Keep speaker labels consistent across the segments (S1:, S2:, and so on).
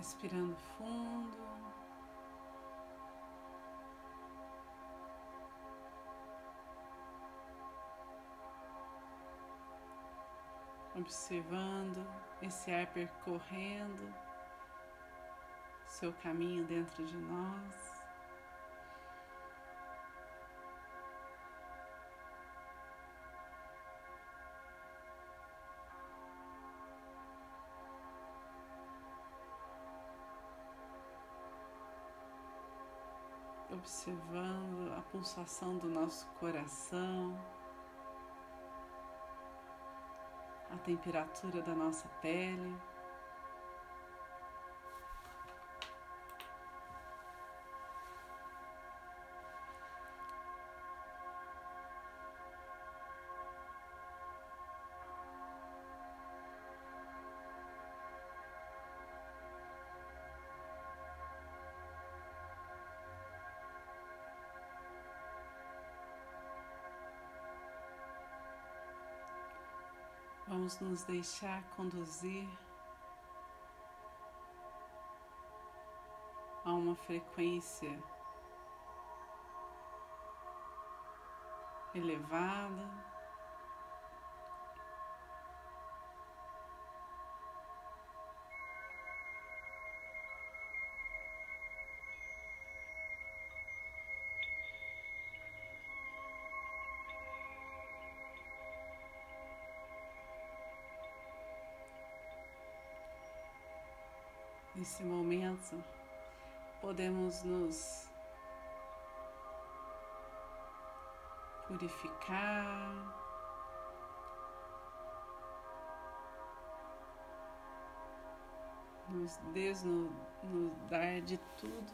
S1: Respirando fundo. Observando esse ar percorrendo seu caminho dentro de nós. Observando a pulsação do nosso coração, a temperatura da nossa pele. Vamos nos deixar conduzir a uma frequência elevada. Nesse momento, podemos nos purificar, nos desnudar de tudo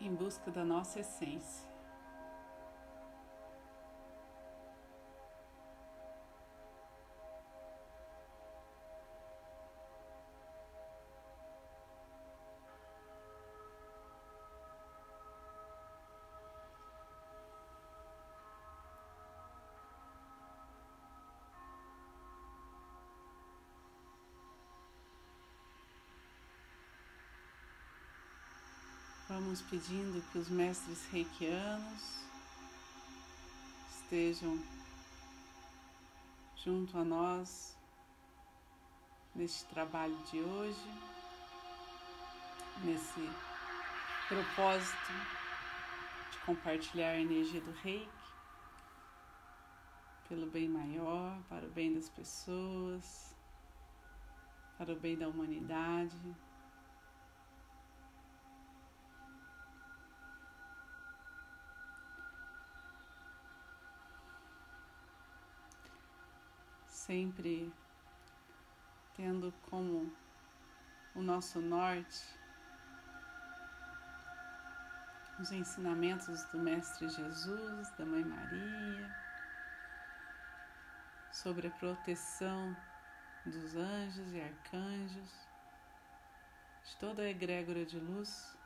S1: em busca da nossa essência. Vamos pedindo que os mestres reikianos estejam junto a nós neste trabalho de hoje, nesse propósito de compartilhar a energia do reiki pelo bem maior, para o bem das pessoas, para o bem da humanidade. Sempre tendo como o nosso norte os ensinamentos do Mestre Jesus, da Mãe Maria, sobre a proteção dos anjos e arcanjos, de toda a egrégora de luz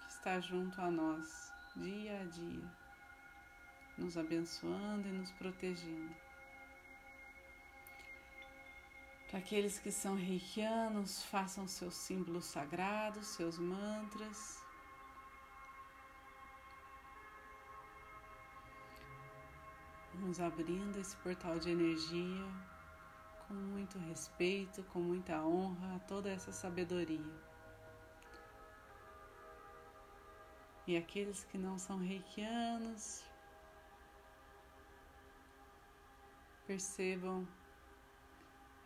S1: que está junto a nós dia a dia nos abençoando e nos protegendo. Para aqueles que são reikianos, façam seus símbolos sagrados, seus mantras. Vamos abrindo esse portal de energia com muito respeito, com muita honra a toda essa sabedoria. E aqueles que não são reikianos, Percebam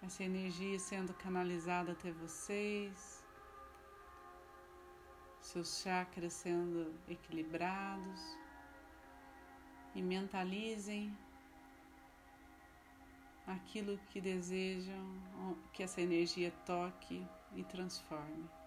S1: essa energia sendo canalizada até vocês, seus chakras sendo equilibrados e mentalizem aquilo que desejam que essa energia toque e transforme.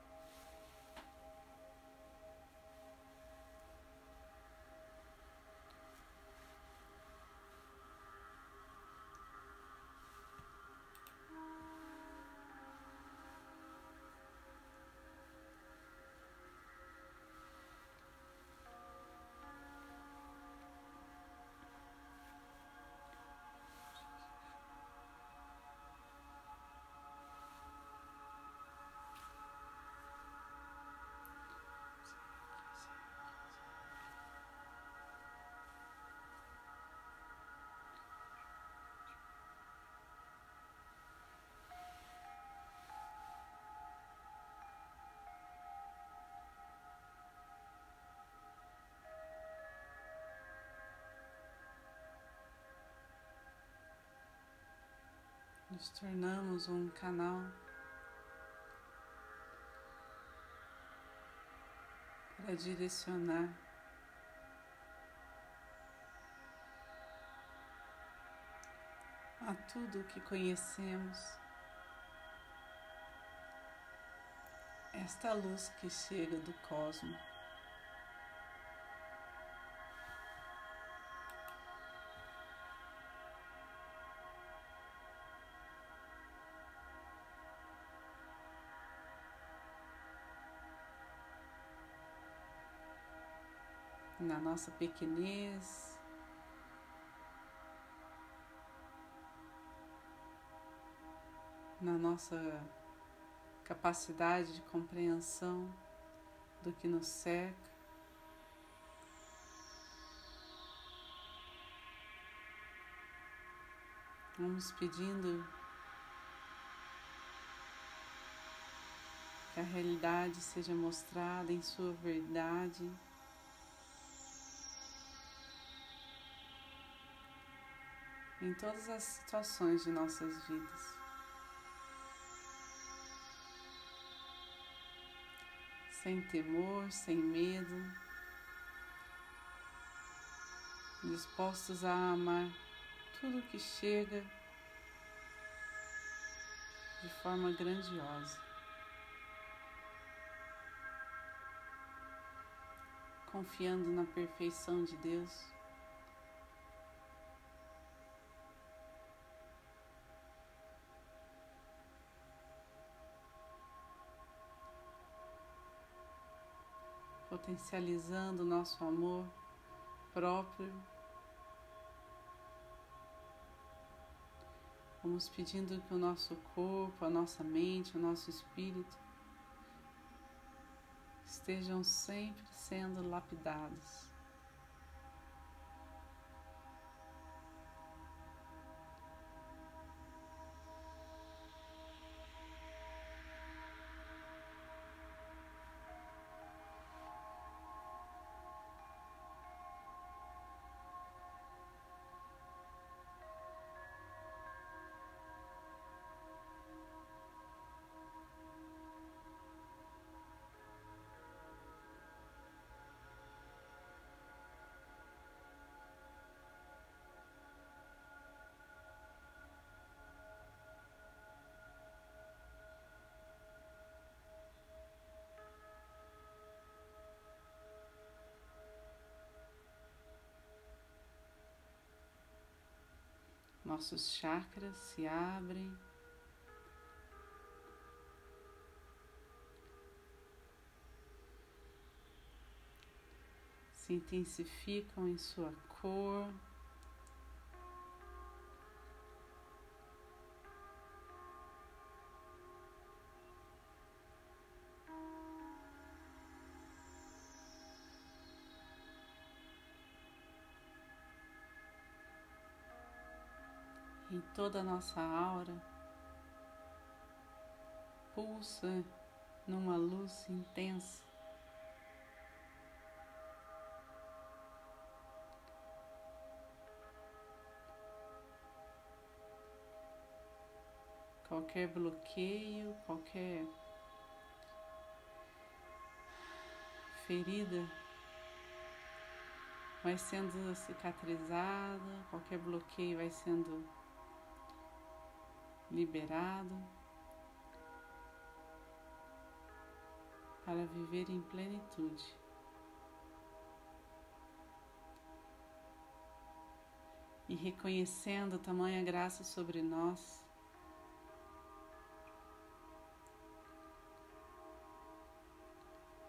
S1: Nos tornamos um canal. Para direcionar. A tudo que conhecemos. Esta luz que chega do cosmos. Na nossa pequenez, na nossa capacidade de compreensão do que nos cerca. Vamos pedindo que a realidade seja mostrada em sua verdade. Em todas as situações de nossas vidas. Sem temor, sem medo, dispostos a amar tudo que chega de forma grandiosa. Confiando na perfeição de Deus. Potencializando o nosso amor próprio. Vamos pedindo que o nosso corpo, a nossa mente, o nosso espírito estejam sempre sendo lapidados. Nossos chakras se abrem. Se intensificam em sua cor. Toda a nossa aura, pulsa numa luz intensa. Qualquer bloqueio, qualquer ferida vai sendo cicatrizada, qualquer bloqueio vai sendo liberado para viver em plenitude. E reconhecendo tamanha graça sobre nós,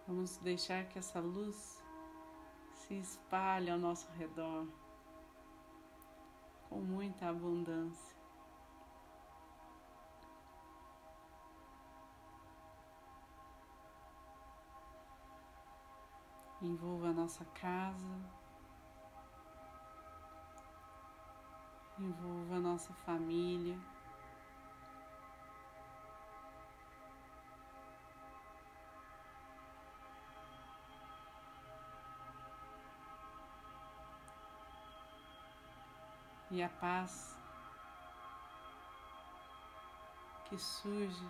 S1: vamos deixar que essa luz se espalhe ao nosso redor com muita abundância. Envolva a nossa casa, envolva a nossa família. E a paz que surge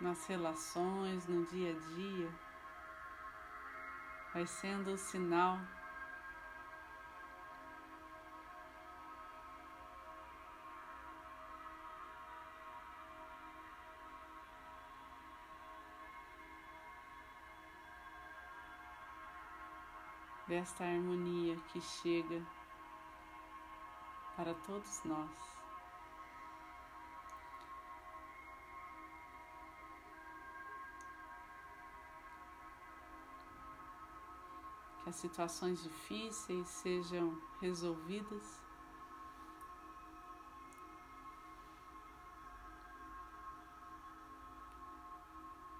S1: nas relações, no dia a dia, vai sendo o sinal desta harmonia que chega para todos nós. As situações difíceis sejam resolvidas.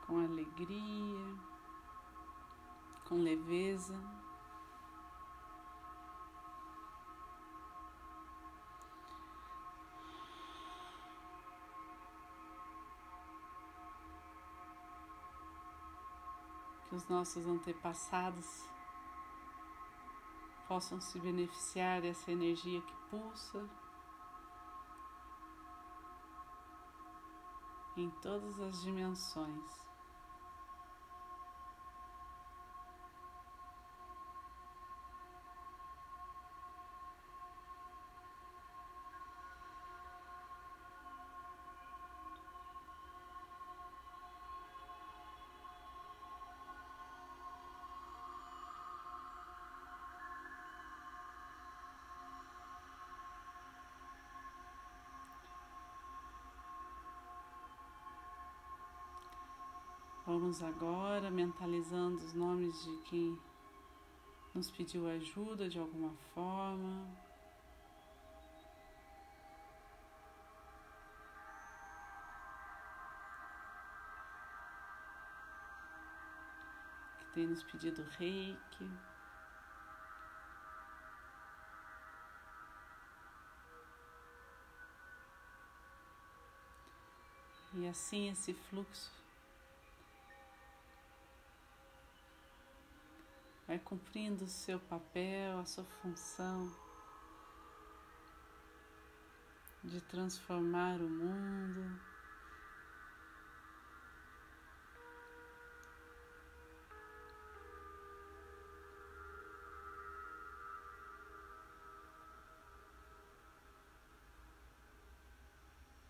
S1: Com alegria, com leveza. que os nossos antepassados possam se beneficiar dessa energia que pulsa em todas as dimensões. Vamos agora mentalizando os nomes de quem nos pediu ajuda de alguma forma. Que tem nos pedido reiki. E assim esse fluxo vai cumprindo o seu papel, a sua função de transformar o mundo.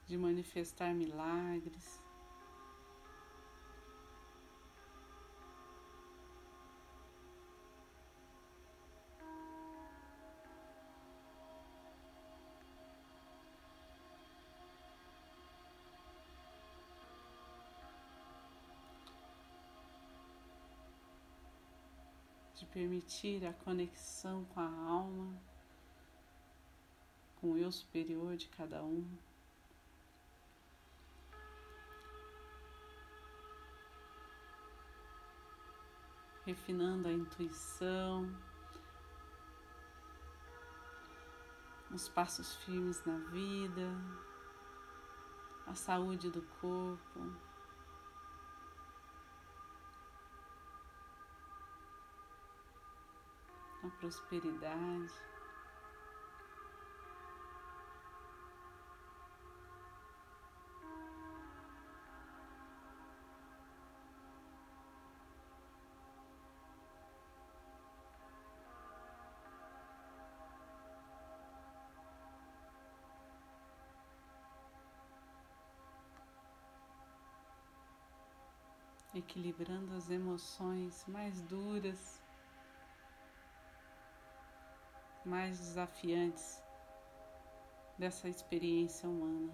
S1: De manifestar milagres. Permitir a conexão com a alma, com o eu superior de cada um. Refinando a intuição, os passos firmes na vida, a saúde do corpo. Prosperidade. equilibrando as emoções mais duras mais desafiantes dessa experiência humana.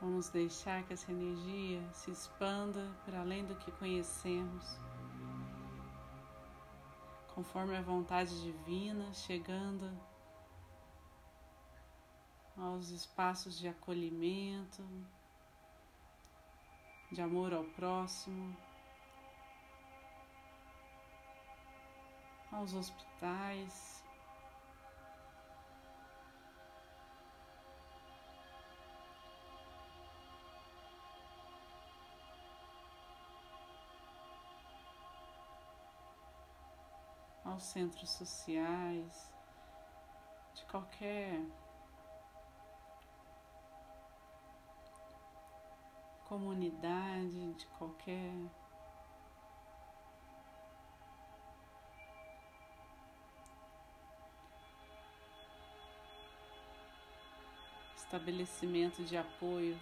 S1: Vamos deixar que essa energia se expanda para além do que conhecemos, conforme a vontade divina, chegando aos espaços de acolhimento, de amor ao próximo, aos hospitais. Aos centros sociais, de qualquer comunidade, de qualquer estabelecimento de apoio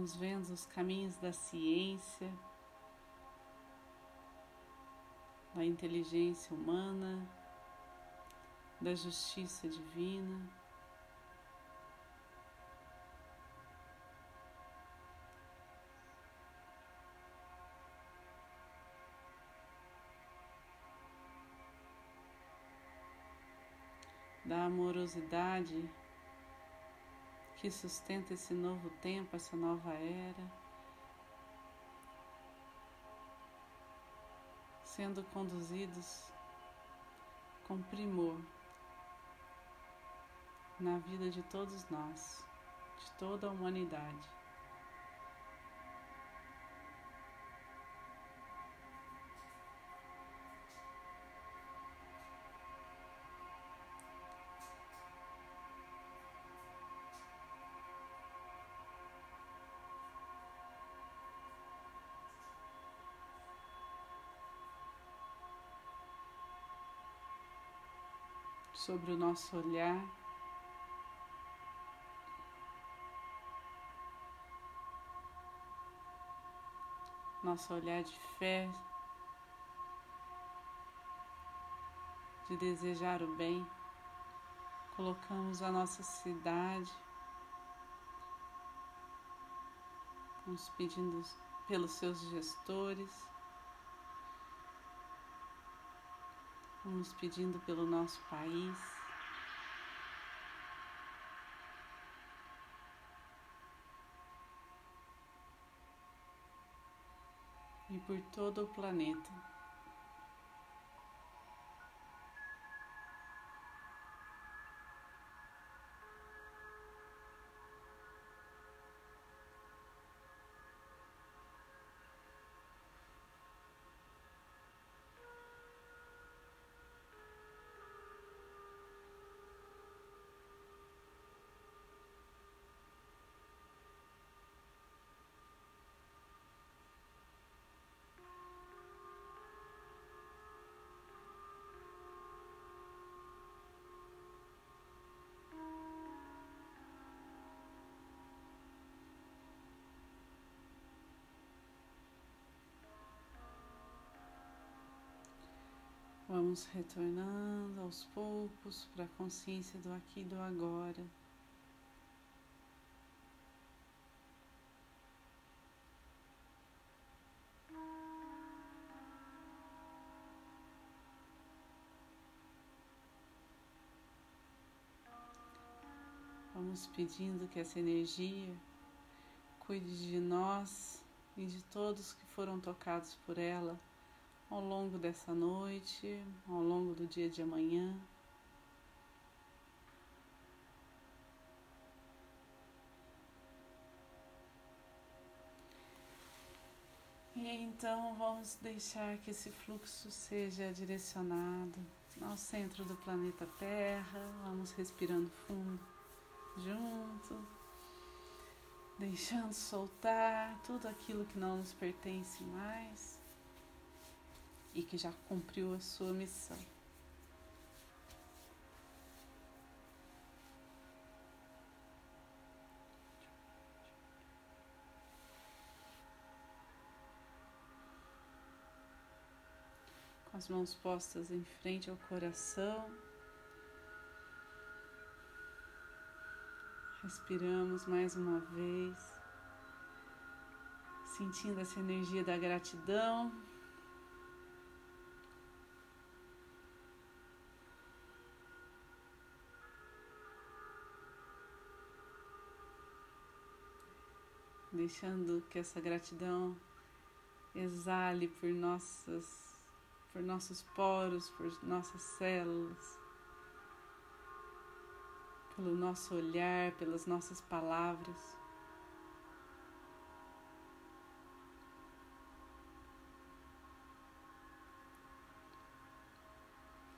S1: Vamos vendo os caminhos da ciência, da inteligência humana, da justiça divina. Da amorosidade que sustenta esse novo tempo, essa nova era, sendo conduzidos com primor na vida de todos nós, de toda a humanidade. Sobre o nosso olhar. Nosso olhar de fé, de desejar o bem, colocamos a nossa cidade, nos pedindo pelos seus gestores. Vamos pedindo pelo nosso país. E por todo o planeta. Vamos retornando aos poucos para a consciência do aqui e do agora. Vamos pedindo que essa energia cuide de nós e de todos que foram tocados por ela ao longo dessa noite, ao longo do dia de amanhã. E então vamos deixar que esse fluxo seja direcionado ao centro do planeta Terra. Vamos respirando fundo junto, deixando soltar tudo aquilo que não nos pertence mais e que já cumpriu a sua missão. mãos postas em frente ao coração. Respiramos mais uma vez, sentindo essa energia da gratidão. Deixando que essa gratidão exale por nossas por nossos poros, por nossas células pelo nosso olhar, pelas nossas palavras.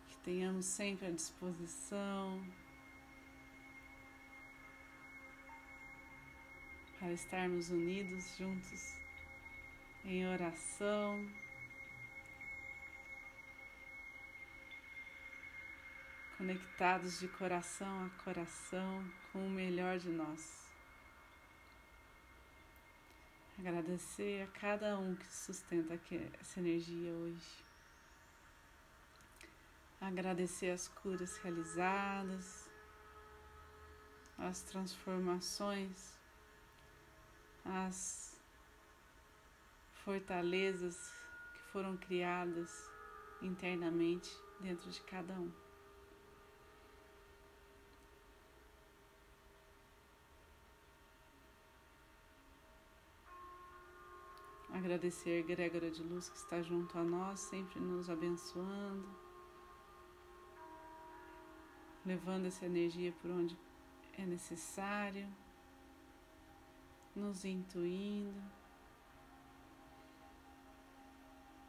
S1: Que tenhamos sempre à disposição para estarmos unidos juntos em oração. conectados de coração a coração com o melhor de nós. Agradecer a cada um que sustenta essa energia hoje. Agradecer as curas realizadas, as transformações, as fortalezas que foram criadas internamente dentro de cada um. Agradecer Grégora de Luz que está junto a nós, sempre nos abençoando, levando essa energia por onde é necessário, nos intuindo,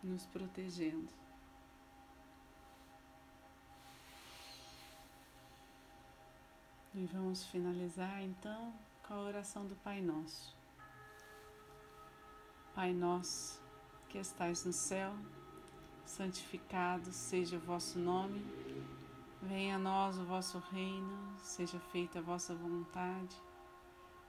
S1: nos protegendo. E vamos finalizar então com a oração do Pai Nosso. Pai nosso, que estais no céu, santificado seja o vosso nome, venha a nós o vosso reino, seja feita a vossa vontade,